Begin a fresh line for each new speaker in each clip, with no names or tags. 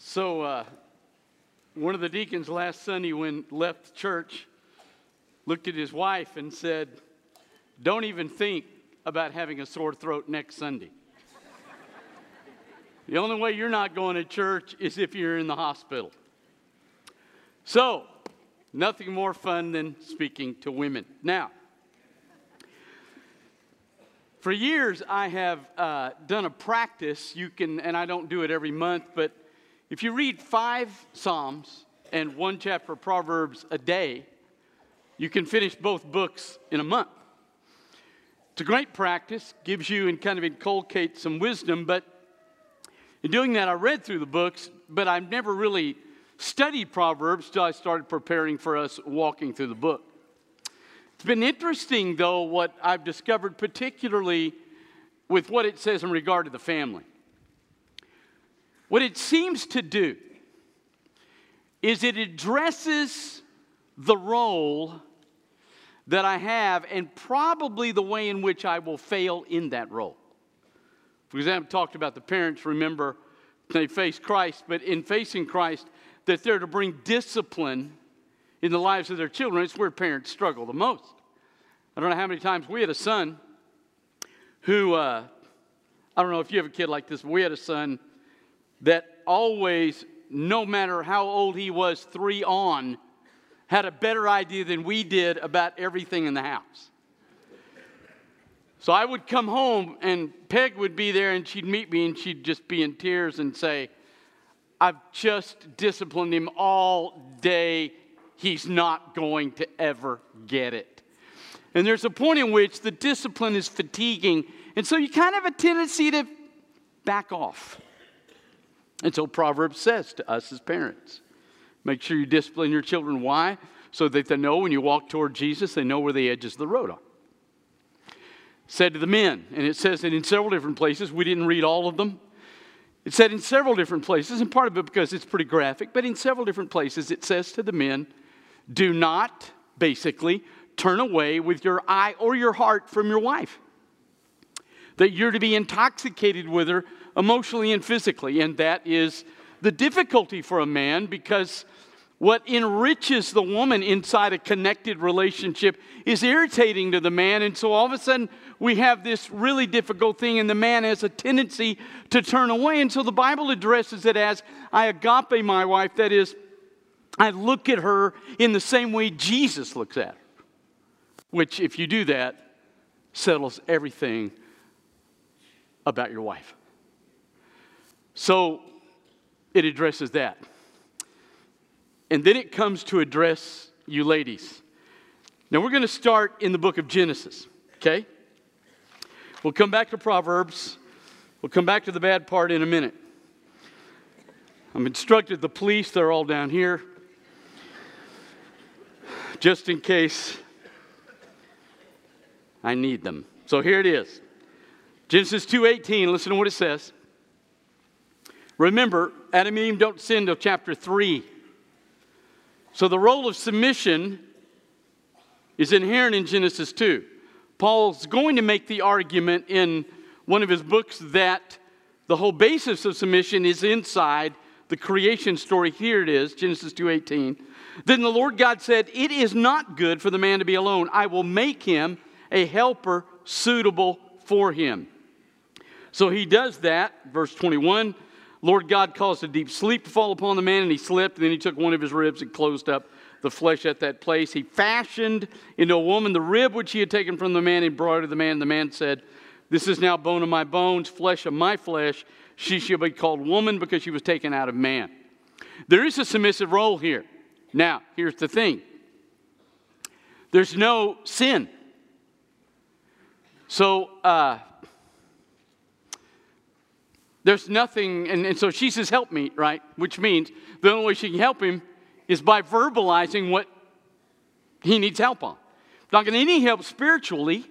So, uh, one of the deacons last Sunday, when left church, looked at his wife and said, "Don't even think about having a sore throat next Sunday. the only way you're not going to church is if you're in the hospital." So, nothing more fun than speaking to women. Now, for years, I have uh, done a practice. You can, and I don't do it every month, but if you read five Psalms and one chapter of Proverbs a day, you can finish both books in a month. It's a great practice, gives you and kind of inculcates some wisdom, but in doing that, I read through the books, but I've never really studied Proverbs until I started preparing for us walking through the book. It's been interesting, though, what I've discovered, particularly with what it says in regard to the family. What it seems to do is it addresses the role that I have and probably the way in which I will fail in that role. For example, talked about the parents, remember, they face Christ, but in facing Christ, that they're to bring discipline in the lives of their children. It's where parents struggle the most. I don't know how many times we had a son who, uh, I don't know if you have a kid like this, but we had a son that always, no matter how old he was, three on, had a better idea than we did about everything in the house. So I would come home and Peg would be there and she'd meet me and she'd just be in tears and say, I've just disciplined him all day. He's not going to ever get it. And there's a point in which the discipline is fatiguing. And so you kind of have a tendency to back off. And so Proverbs says to us as parents make sure you discipline your children. Why? So that they know when you walk toward Jesus, they know where the edges of the road are. Said to the men, and it says it in several different places. We didn't read all of them. It said in several different places, and part of it because it's pretty graphic, but in several different places it says to the men, do not, basically, turn away with your eye or your heart from your wife. That you're to be intoxicated with her emotionally and physically. And that is the difficulty for a man because what enriches the woman inside a connected relationship is irritating to the man. And so all of a sudden, we have this really difficult thing, and the man has a tendency to turn away. And so the Bible addresses it as I agape my wife, that is, I look at her in the same way Jesus looks at her. Which, if you do that, settles everything about your wife. So it addresses that. And then it comes to address you ladies. Now we're going to start in the book of Genesis, okay? We'll come back to Proverbs. We'll come back to the bad part in a minute. I'm instructed the police, they're all down here. Just in case I need them. So here it is. Genesis 2:18, listen to what it says. Remember, Adam and Eve don't sin until chapter 3. So the role of submission is inherent in Genesis 2. Paul's going to make the argument in one of his books that the whole basis of submission is inside the creation story. Here it is, Genesis 2:18. Then the Lord God said, "It is not good for the man to be alone. I will make him a helper suitable for him." So he does that, verse 21. Lord God caused a deep sleep to fall upon the man, and he slept. And then he took one of his ribs and closed up the flesh at that place. He fashioned into a woman the rib which he had taken from the man and brought it to the man. And The man said, This is now bone of my bones, flesh of my flesh. She shall be called woman because she was taken out of man. There is a submissive role here. Now, here's the thing there's no sin. So, uh, there's nothing, and, and so she says, Help me, right? Which means the only way she can help him is by verbalizing what he needs help on. Not to any help spiritually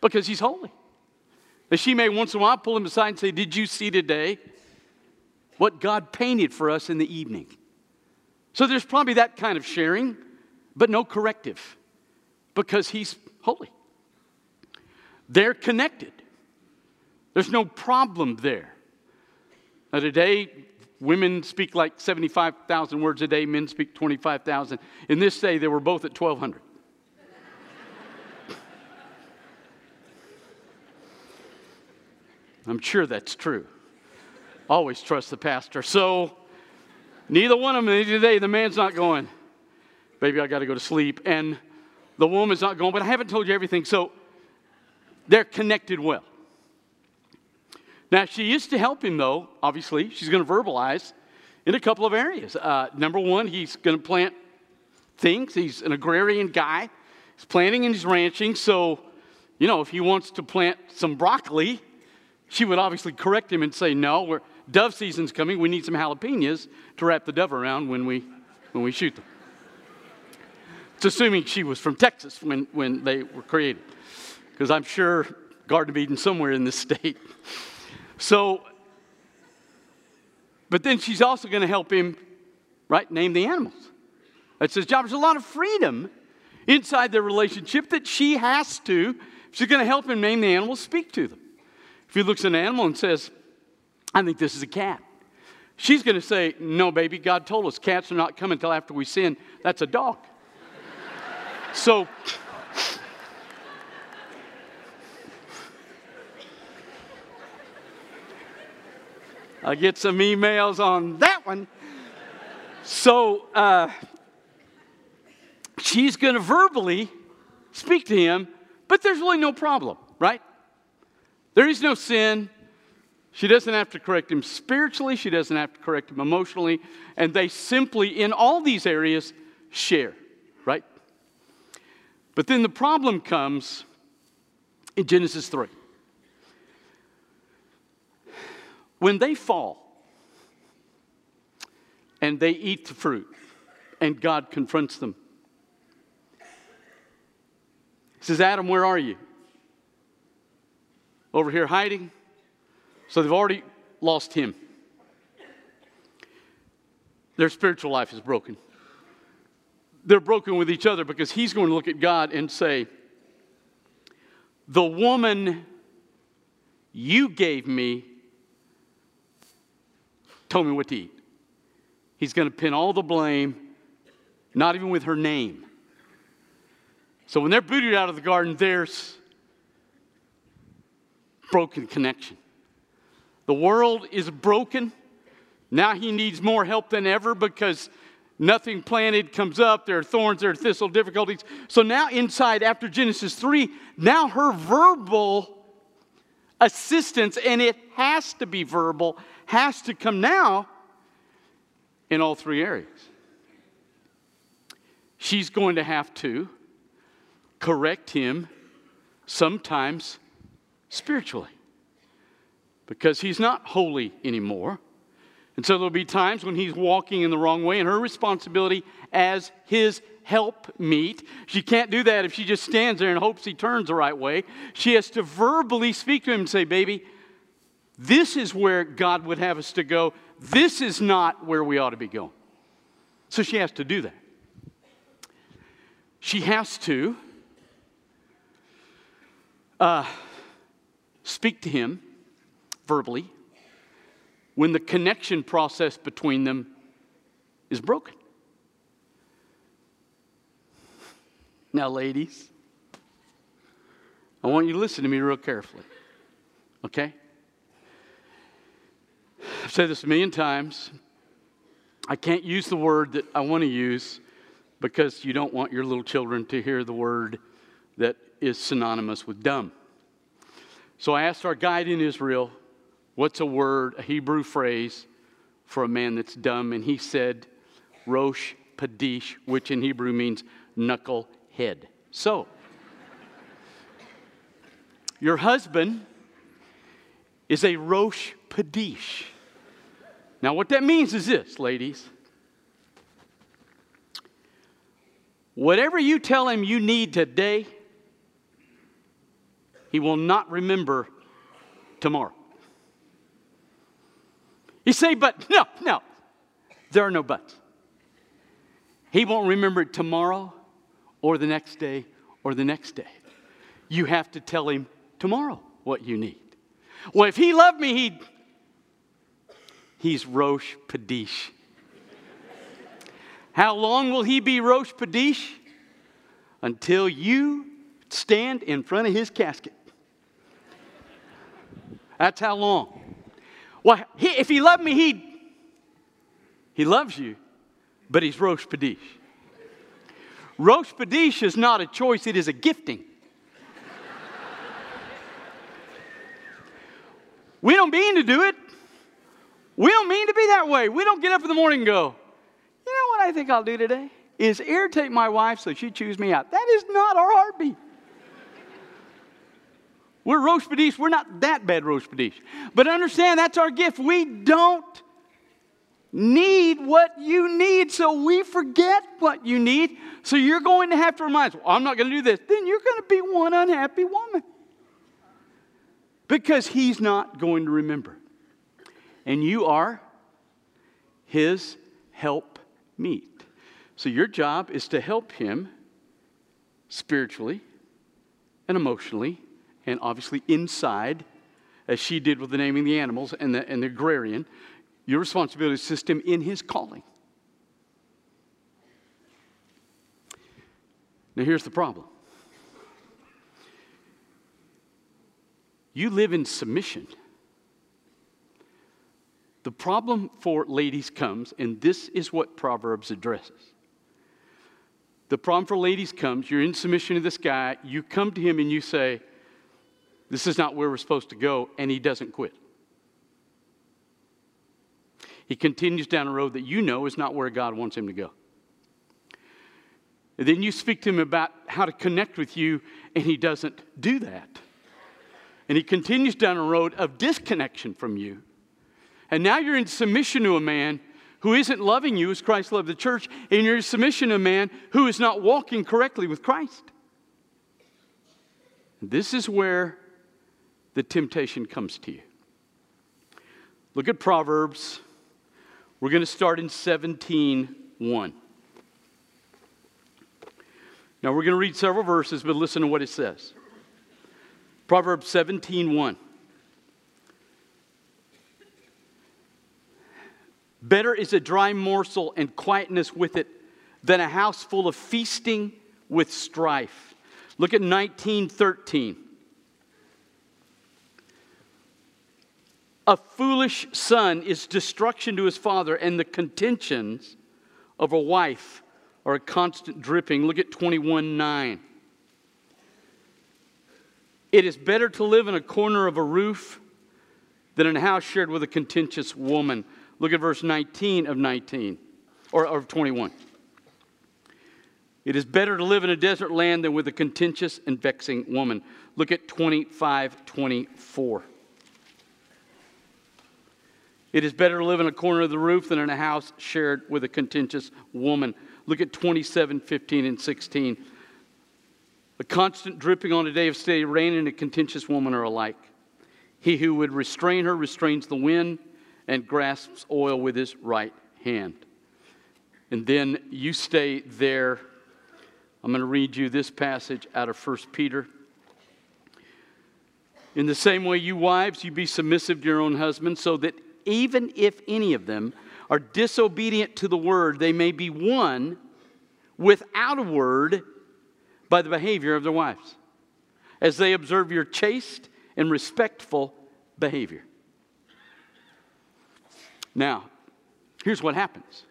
because he's holy. That she may once in a while pull him aside and say, Did you see today what God painted for us in the evening? So there's probably that kind of sharing, but no corrective because he's holy. They're connected. There's no problem there. Now, today, Women speak like 75,000 words a day, men speak 25,000. In this day, they were both at 1,200. I'm sure that's true. Always trust the pastor. So, neither one of them today, the man's not going, baby, I got to go to sleep. And the woman's not going, but I haven't told you everything. So, they're connected well. Now, she is to help him, though, obviously. She's going to verbalize in a couple of areas. Uh, number one, he's going to plant things. He's an agrarian guy. He's planting and he's ranching. So, you know, if he wants to plant some broccoli, she would obviously correct him and say, No, we're, dove season's coming. We need some jalapenos to wrap the dove around when we, when we shoot them. It's assuming she was from Texas when, when they were created, because I'm sure Garden of Eden somewhere in this state. So, but then she's also going to help him, right, name the animals. That's his job. There's a lot of freedom inside their relationship that she has to, she's going to help him name the animals, speak to them. If he looks at an animal and says, I think this is a cat, she's going to say, No, baby, God told us cats are not coming until after we sin. That's a dog. so, I get some emails on that one. So uh, she's going to verbally speak to him, but there's really no problem, right? There is no sin. She doesn't have to correct him spiritually, she doesn't have to correct him emotionally, and they simply, in all these areas, share, right? But then the problem comes in Genesis 3. When they fall and they eat the fruit, and God confronts them, He says, Adam, where are you? Over here hiding? So they've already lost him. Their spiritual life is broken. They're broken with each other because he's going to look at God and say, The woman you gave me told me what to eat. He's going to pin all the blame, not even with her name. So when they're booted out of the garden, there's broken connection. The world is broken. Now he needs more help than ever because nothing planted comes up. There are thorns, there are thistle difficulties. So now, inside, after Genesis 3, now her verbal assistance, and it has to be verbal, has to come now in all three areas. She's going to have to correct him sometimes spiritually because he's not holy anymore. And so there'll be times when he's walking in the wrong way, and her responsibility as his help meet. She can't do that if she just stands there and hopes he turns the right way. She has to verbally speak to him and say, Baby, this is where God would have us to go. This is not where we ought to be going. So she has to do that. She has to uh, speak to him verbally when the connection process between them is broken. Now, ladies, I want you to listen to me real carefully. Okay? I've said this a million times. I can't use the word that I want to use because you don't want your little children to hear the word that is synonymous with dumb. So I asked our guide in Israel, what's a word, a Hebrew phrase for a man that's dumb? And he said, Rosh Padish, which in Hebrew means knuckle head. So, your husband is a Rosh Padish. Now, what that means is this, ladies. Whatever you tell him you need today, he will not remember tomorrow. You say, but no, no, there are no buts. He won't remember it tomorrow or the next day or the next day. You have to tell him tomorrow what you need. Well, if he loved me, he'd He's Rosh Padish. How long will he be Rosh Padish? Until you stand in front of his casket. That's how long. Well, he, if he loved me, he he loves you, but he's Rosh Padish. Rosh Padish is not a choice, it is a gifting. We don't mean to do it. We don't mean to be that way. We don't get up in the morning and go, you know what I think I'll do today? Is irritate my wife so she chews me out. That is not our heartbeat. We're Rosh Padish. We're not that bad Rosh Padish. But understand that's our gift. We don't need what you need, so we forget what you need. So you're going to have to remind us, well, I'm not going to do this. Then you're going to be one unhappy woman. Because he's not going to remember. And you are his help meet. So your job is to help him spiritually and emotionally and obviously inside, as she did with the naming the animals and the, and the agrarian. Your responsibility is to assist him in his calling. Now, here's the problem you live in submission. The problem for ladies comes, and this is what Proverbs addresses. The problem for ladies comes, you're in submission to this guy, you come to him and you say, This is not where we're supposed to go, and he doesn't quit. He continues down a road that you know is not where God wants him to go. And then you speak to him about how to connect with you, and he doesn't do that. And he continues down a road of disconnection from you. And now you're in submission to a man who isn't loving you as Christ loved the church, and you're in submission to a man who is not walking correctly with Christ. This is where the temptation comes to you. Look at Proverbs we're going to start in 17 1. Now we're going to read several verses, but listen to what it says. Proverbs 17 1. Better is a dry morsel and quietness with it than a house full of feasting with strife. Look at 1913. A foolish son is destruction to his father, and the contentions of a wife are a constant dripping. Look at 21 9. It is better to live in a corner of a roof than in a house shared with a contentious woman. Look at verse 19 of 19, or of 21. It is better to live in a desert land than with a contentious and vexing woman. Look at 25 24. It is better to live in a corner of the roof than in a house shared with a contentious woman. Look at 27, 15, and 16. A constant dripping on a day of steady rain and a contentious woman are alike. He who would restrain her restrains the wind and grasps oil with his right hand. And then you stay there. I'm going to read you this passage out of 1 Peter. In the same way, you wives, you be submissive to your own husbands, so that even if any of them are disobedient to the word, they may be won without a word by the behavior of their wives, as they observe your chaste and respectful behavior. Now, here's what happens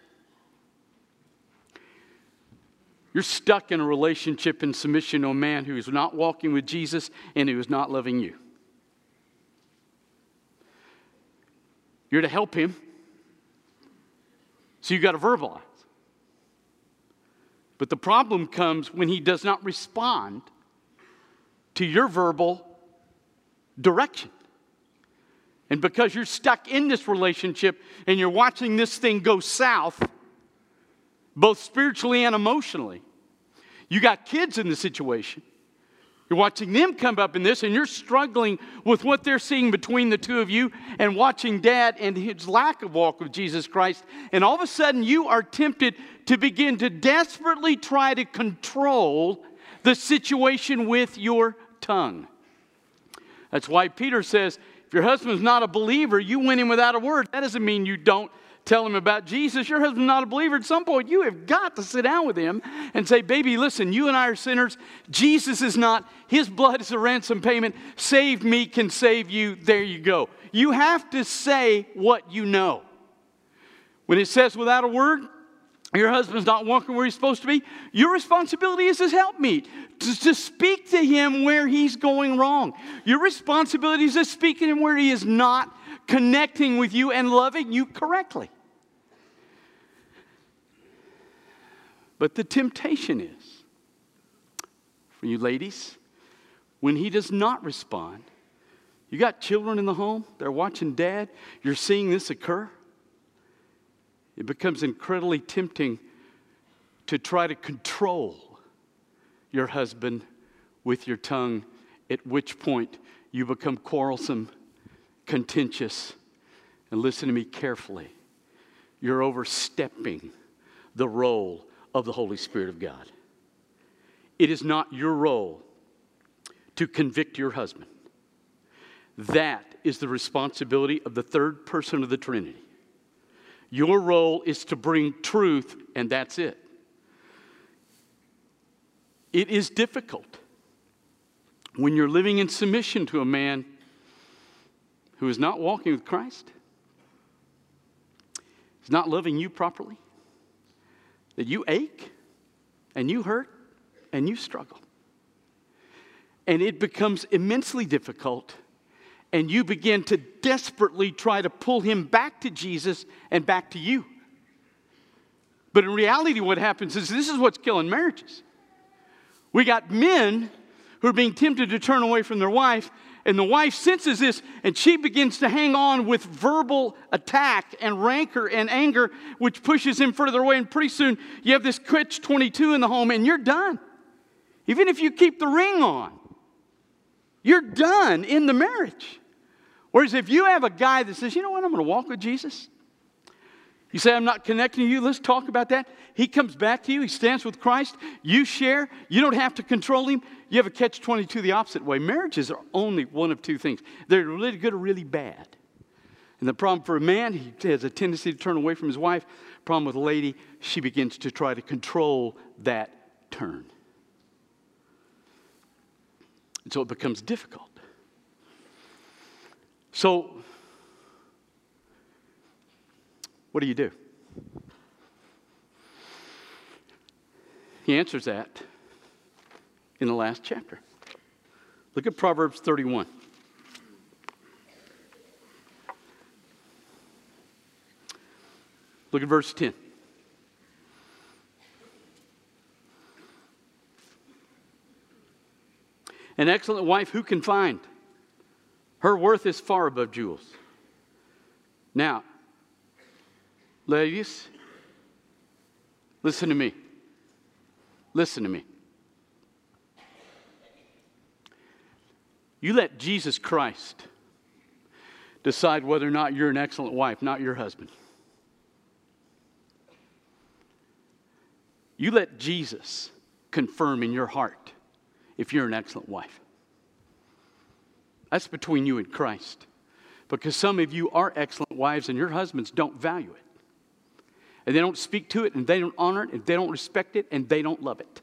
you're stuck in a relationship in submission to a man who is not walking with Jesus and who is not loving you. You're to help him. So you've got to verbalize. But the problem comes when he does not respond to your verbal direction. And because you're stuck in this relationship and you're watching this thing go south, both spiritually and emotionally, you got kids in the situation. You're watching them come up in this, and you're struggling with what they're seeing between the two of you, and watching dad and his lack of walk with Jesus Christ. And all of a sudden, you are tempted to begin to desperately try to control the situation with your tongue. That's why Peter says, if your husband's not a believer, you went in without a word. That doesn't mean you don't tell him about Jesus. Your husband's not a believer. At some point, you have got to sit down with him and say, Baby, listen, you and I are sinners. Jesus is not. His blood is a ransom payment. Save me can save you. There you go. You have to say what you know. When it says without a word, your husband's not walking where he's supposed to be, your responsibility is his helpmeet to, to speak to him where he's going wrong. Your responsibility is to speak to him where he is not connecting with you and loving you correctly. But the temptation is for you ladies, when he does not respond, you got children in the home, they're watching dad, you're seeing this occur. It becomes incredibly tempting to try to control your husband with your tongue, at which point you become quarrelsome, contentious, and listen to me carefully. You're overstepping the role of the Holy Spirit of God. It is not your role to convict your husband. That is the responsibility of the third person of the Trinity. Your role is to bring truth, and that's it. It is difficult when you're living in submission to a man who is not walking with Christ, is not loving you properly, that you ache and you hurt and you struggle. And it becomes immensely difficult and you begin to desperately try to pull him back to Jesus and back to you. But in reality, what happens is this is what's killing marriages. We got men who are being tempted to turn away from their wife, and the wife senses this and she begins to hang on with verbal attack and rancor and anger, which pushes him further away. And pretty soon you have this catch 22 in the home, and you're done. Even if you keep the ring on, you're done in the marriage. Whereas if you have a guy that says, you know what, I'm going to walk with Jesus. You say, I'm not connecting to you. Let's talk about that. He comes back to you. He stands with Christ. You share. You don't have to control him. You have a catch 22 the opposite way. Marriages are only one of two things they're really good or really bad. And the problem for a man, he has a tendency to turn away from his wife. Problem with a lady, she begins to try to control that turn. And so it becomes difficult. So, what do you do? He answers that in the last chapter. Look at Proverbs 31. Look at verse 10. An excellent wife who can find? Her worth is far above jewels. Now, ladies, listen to me. Listen to me. You let Jesus Christ decide whether or not you're an excellent wife, not your husband. You let Jesus confirm in your heart if you're an excellent wife. That's between you and Christ. Because some of you are excellent wives and your husbands don't value it. And they don't speak to it and they don't honor it and they don't respect it and they don't love it.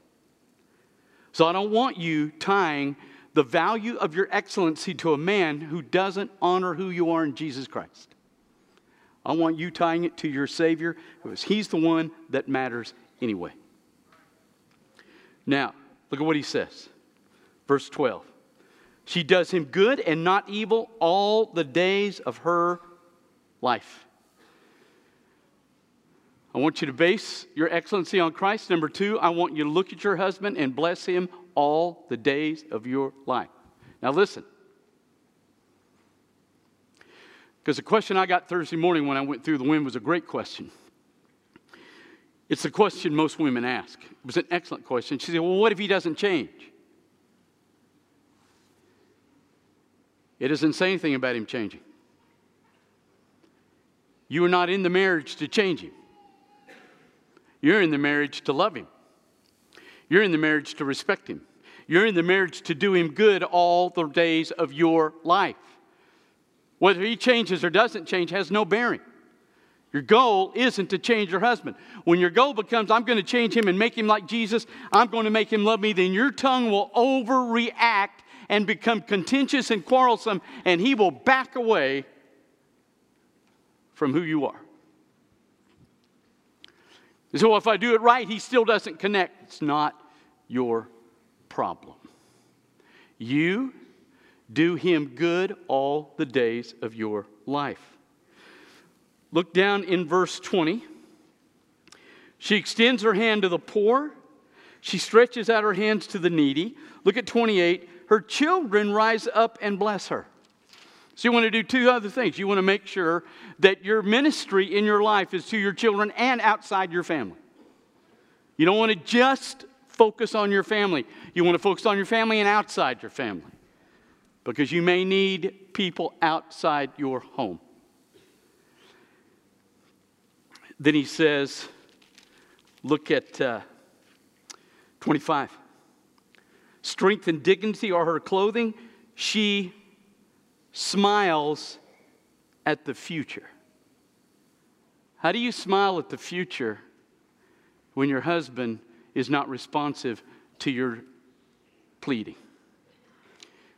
So I don't want you tying the value of your excellency to a man who doesn't honor who you are in Jesus Christ. I want you tying it to your Savior because He's the one that matters anyway. Now, look at what He says. Verse 12. She does him good and not evil all the days of her life. I want you to base your excellency on Christ. Number two, I want you to look at your husband and bless him all the days of your life. Now, listen. Because the question I got Thursday morning when I went through the wind was a great question. It's the question most women ask. It was an excellent question. She said, Well, what if he doesn't change? It doesn't say anything about him changing. You are not in the marriage to change him. You're in the marriage to love him. You're in the marriage to respect him. You're in the marriage to do him good all the days of your life. Whether he changes or doesn't change has no bearing. Your goal isn't to change your husband. When your goal becomes, I'm going to change him and make him like Jesus, I'm going to make him love me, then your tongue will overreact and become contentious and quarrelsome, and he will back away from who you are. So if I do it right, he still doesn't connect. It's not your problem. You do him good all the days of your life. Look down in verse 20. She extends her hand to the poor. She stretches out her hands to the needy. Look at 28. Her children rise up and bless her. So, you want to do two other things. You want to make sure that your ministry in your life is to your children and outside your family. You don't want to just focus on your family, you want to focus on your family and outside your family because you may need people outside your home. Then he says, look at uh, 25. Strength and dignity are her clothing. She smiles at the future. How do you smile at the future when your husband is not responsive to your pleading?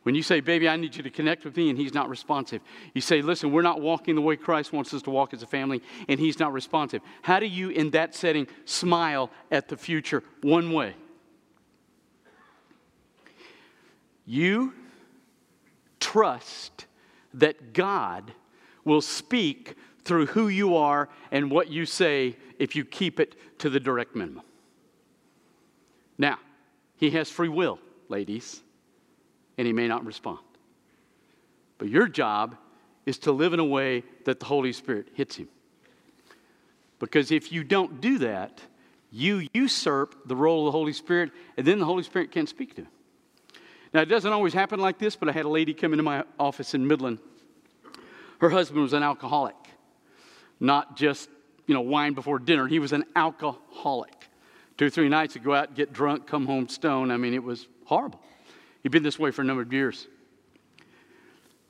When you say, Baby, I need you to connect with me, and he's not responsive. You say, Listen, we're not walking the way Christ wants us to walk as a family, and he's not responsive. How do you, in that setting, smile at the future one way? You trust that God will speak through who you are and what you say if you keep it to the direct minimum. Now, he has free will, ladies and he may not respond. But your job is to live in a way that the Holy Spirit hits him. Because if you don't do that, you usurp the role of the Holy Spirit, and then the Holy Spirit can't speak to him. Now, it doesn't always happen like this, but I had a lady come into my office in Midland. Her husband was an alcoholic, not just, you know, wine before dinner. He was an alcoholic. Two or three nights, he'd go out, get drunk, come home stoned. I mean, it was horrible. He'd been this way for a number of years.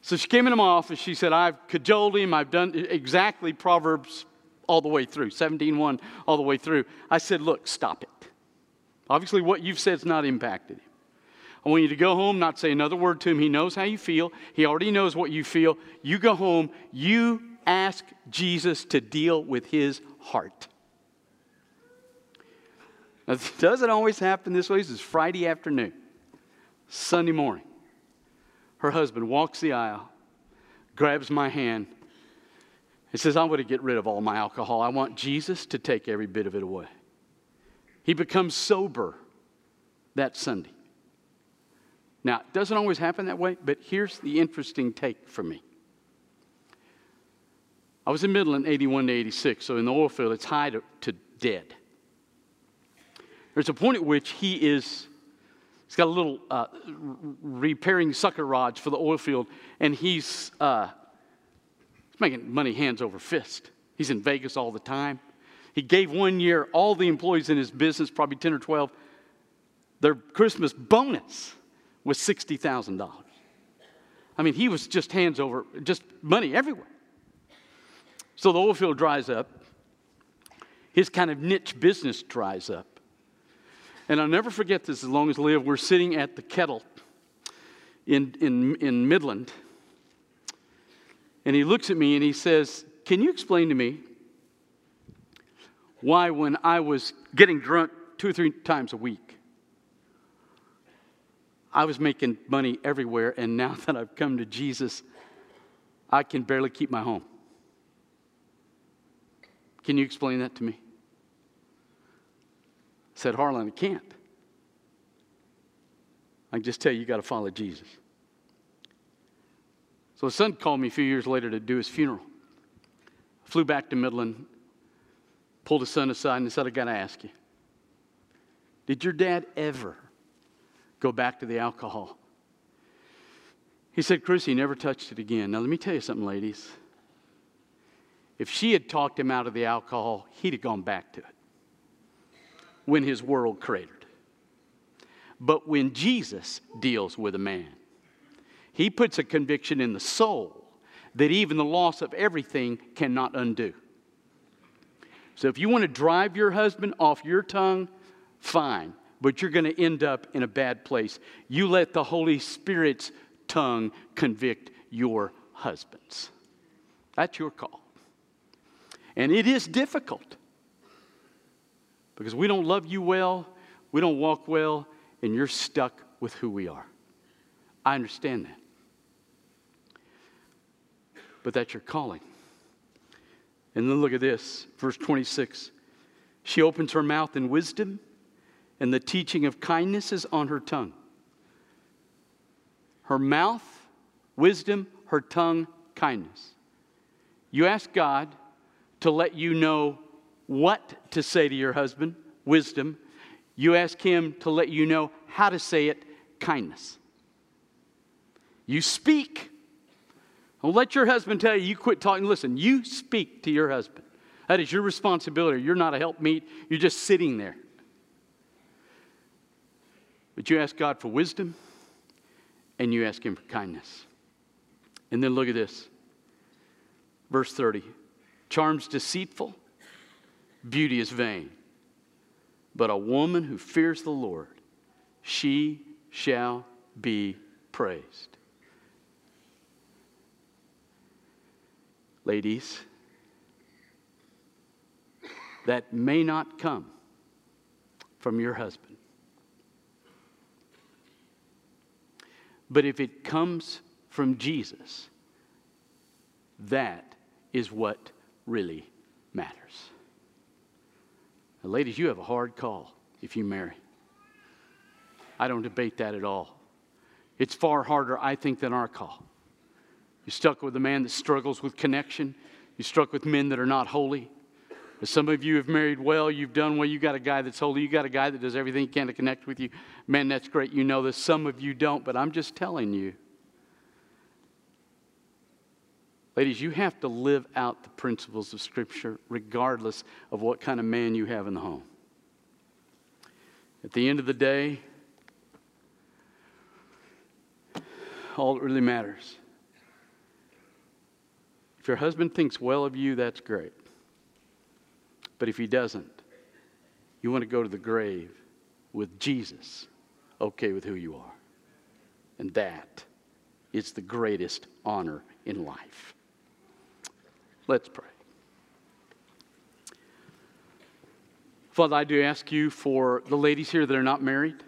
So she came into my office. She said, I've cajoled him. I've done exactly Proverbs all the way through, 17.1 all the way through. I said, Look, stop it. Obviously, what you've said said's not impacted him. I want you to go home, not say another word to him. He knows how you feel, he already knows what you feel. You go home, you ask Jesus to deal with his heart. Now, it doesn't always happen this way. This is Friday afternoon. Sunday morning, her husband walks the aisle, grabs my hand, and says, I want to get rid of all my alcohol. I want Jesus to take every bit of it away. He becomes sober that Sunday. Now, it doesn't always happen that way, but here's the interesting take for me. I was in Midland 81 to 86, so in the oil field, it's high to, to dead. There's a point at which he is He's got a little uh, repairing sucker rods for the oil field, and he's, uh, he's making money hands over fist. He's in Vegas all the time. He gave one year all the employees in his business, probably 10 or 12, their Christmas bonus was $60,000. I mean, he was just hands over, just money everywhere. So the oil field dries up. His kind of niche business dries up. And I'll never forget this as long as I live. We're sitting at the kettle in, in, in Midland. And he looks at me and he says, Can you explain to me why, when I was getting drunk two or three times a week, I was making money everywhere, and now that I've come to Jesus, I can barely keep my home? Can you explain that to me? I said, Harlan, I can't. I just tell you, you got to follow Jesus. So his son called me a few years later to do his funeral. I flew back to Midland, pulled his son aside, and said, I got to ask you, did your dad ever go back to the alcohol? He said, Chris, he never touched it again. Now, let me tell you something, ladies. If she had talked him out of the alcohol, he'd have gone back to it when his world cratered. But when Jesus deals with a man, he puts a conviction in the soul that even the loss of everything cannot undo. So if you want to drive your husband off your tongue, fine, but you're going to end up in a bad place. You let the Holy Spirit's tongue convict your husbands. That's your call. And it is difficult because we don't love you well, we don't walk well, and you're stuck with who we are. I understand that. But that's your calling. And then look at this, verse 26. She opens her mouth in wisdom, and the teaching of kindness is on her tongue. Her mouth, wisdom, her tongue, kindness. You ask God to let you know what to say to your husband, wisdom. You ask Him to let you know how to say it, kindness. You speak. Don't let your husband tell you you quit talking. Listen, you speak to your husband. That is your responsibility. You're not a helpmeet, you're just sitting there. But you ask God for wisdom and you ask Him for kindness. And then look at this. Verse 30 Charm's deceitful, beauty is vain. But a woman who fears the Lord, she shall be praised. Ladies, that may not come from your husband. But if it comes from Jesus, that is what really matters. Now, ladies, you have a hard call if you marry. I don't debate that at all. It's far harder, I think, than our call. You're stuck with a man that struggles with connection. You're stuck with men that are not holy. Some of you have married well, you've done well, you got a guy that's holy, you got a guy that does everything he can to connect with you. Man, that's great. You know this. Some of you don't, but I'm just telling you. Ladies, you have to live out the principles of Scripture regardless of what kind of man you have in the home. At the end of the day, all that really matters. If your husband thinks well of you, that's great. But if he doesn't, you want to go to the grave with Jesus, okay with who you are. And that is the greatest honor in life. Let's pray. Father, I do ask you for the ladies here that are not married.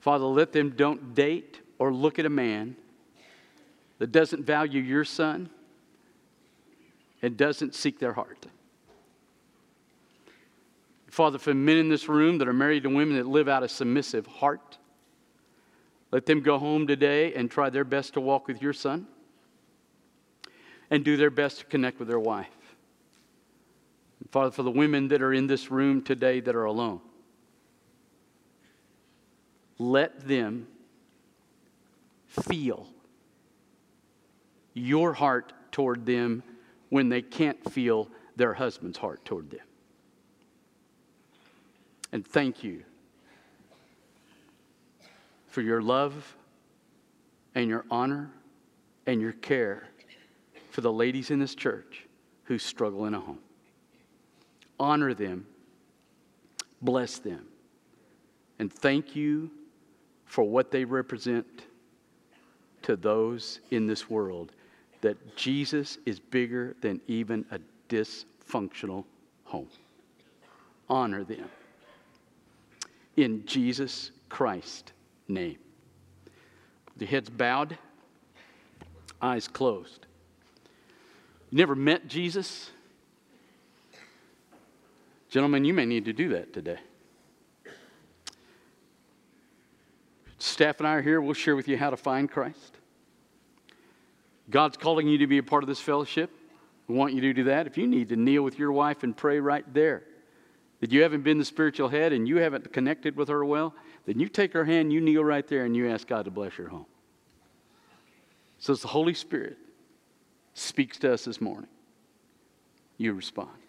Father, let them don't date or look at a man that doesn't value your son and doesn't seek their heart. Father, for men in this room that are married to women that live out a submissive heart, let them go home today and try their best to walk with your son and do their best to connect with their wife. Father, for the women that are in this room today that are alone, let them feel your heart toward them when they can't feel their husband's heart toward them. And thank you for your love and your honor and your care for the ladies in this church who struggle in a home. Honor them, bless them, and thank you for what they represent to those in this world that Jesus is bigger than even a dysfunctional home. Honor them. In Jesus Christ's name. The heads bowed, eyes closed. You never met Jesus? Gentlemen, you may need to do that today. Staff and I are here. We'll share with you how to find Christ. God's calling you to be a part of this fellowship. We want you to do that. If you need to kneel with your wife and pray right there, that you haven't been the spiritual head and you haven't connected with her well, then you take her hand, you kneel right there, and you ask God to bless your home. So it's the Holy Spirit speaks to us this morning. You respond.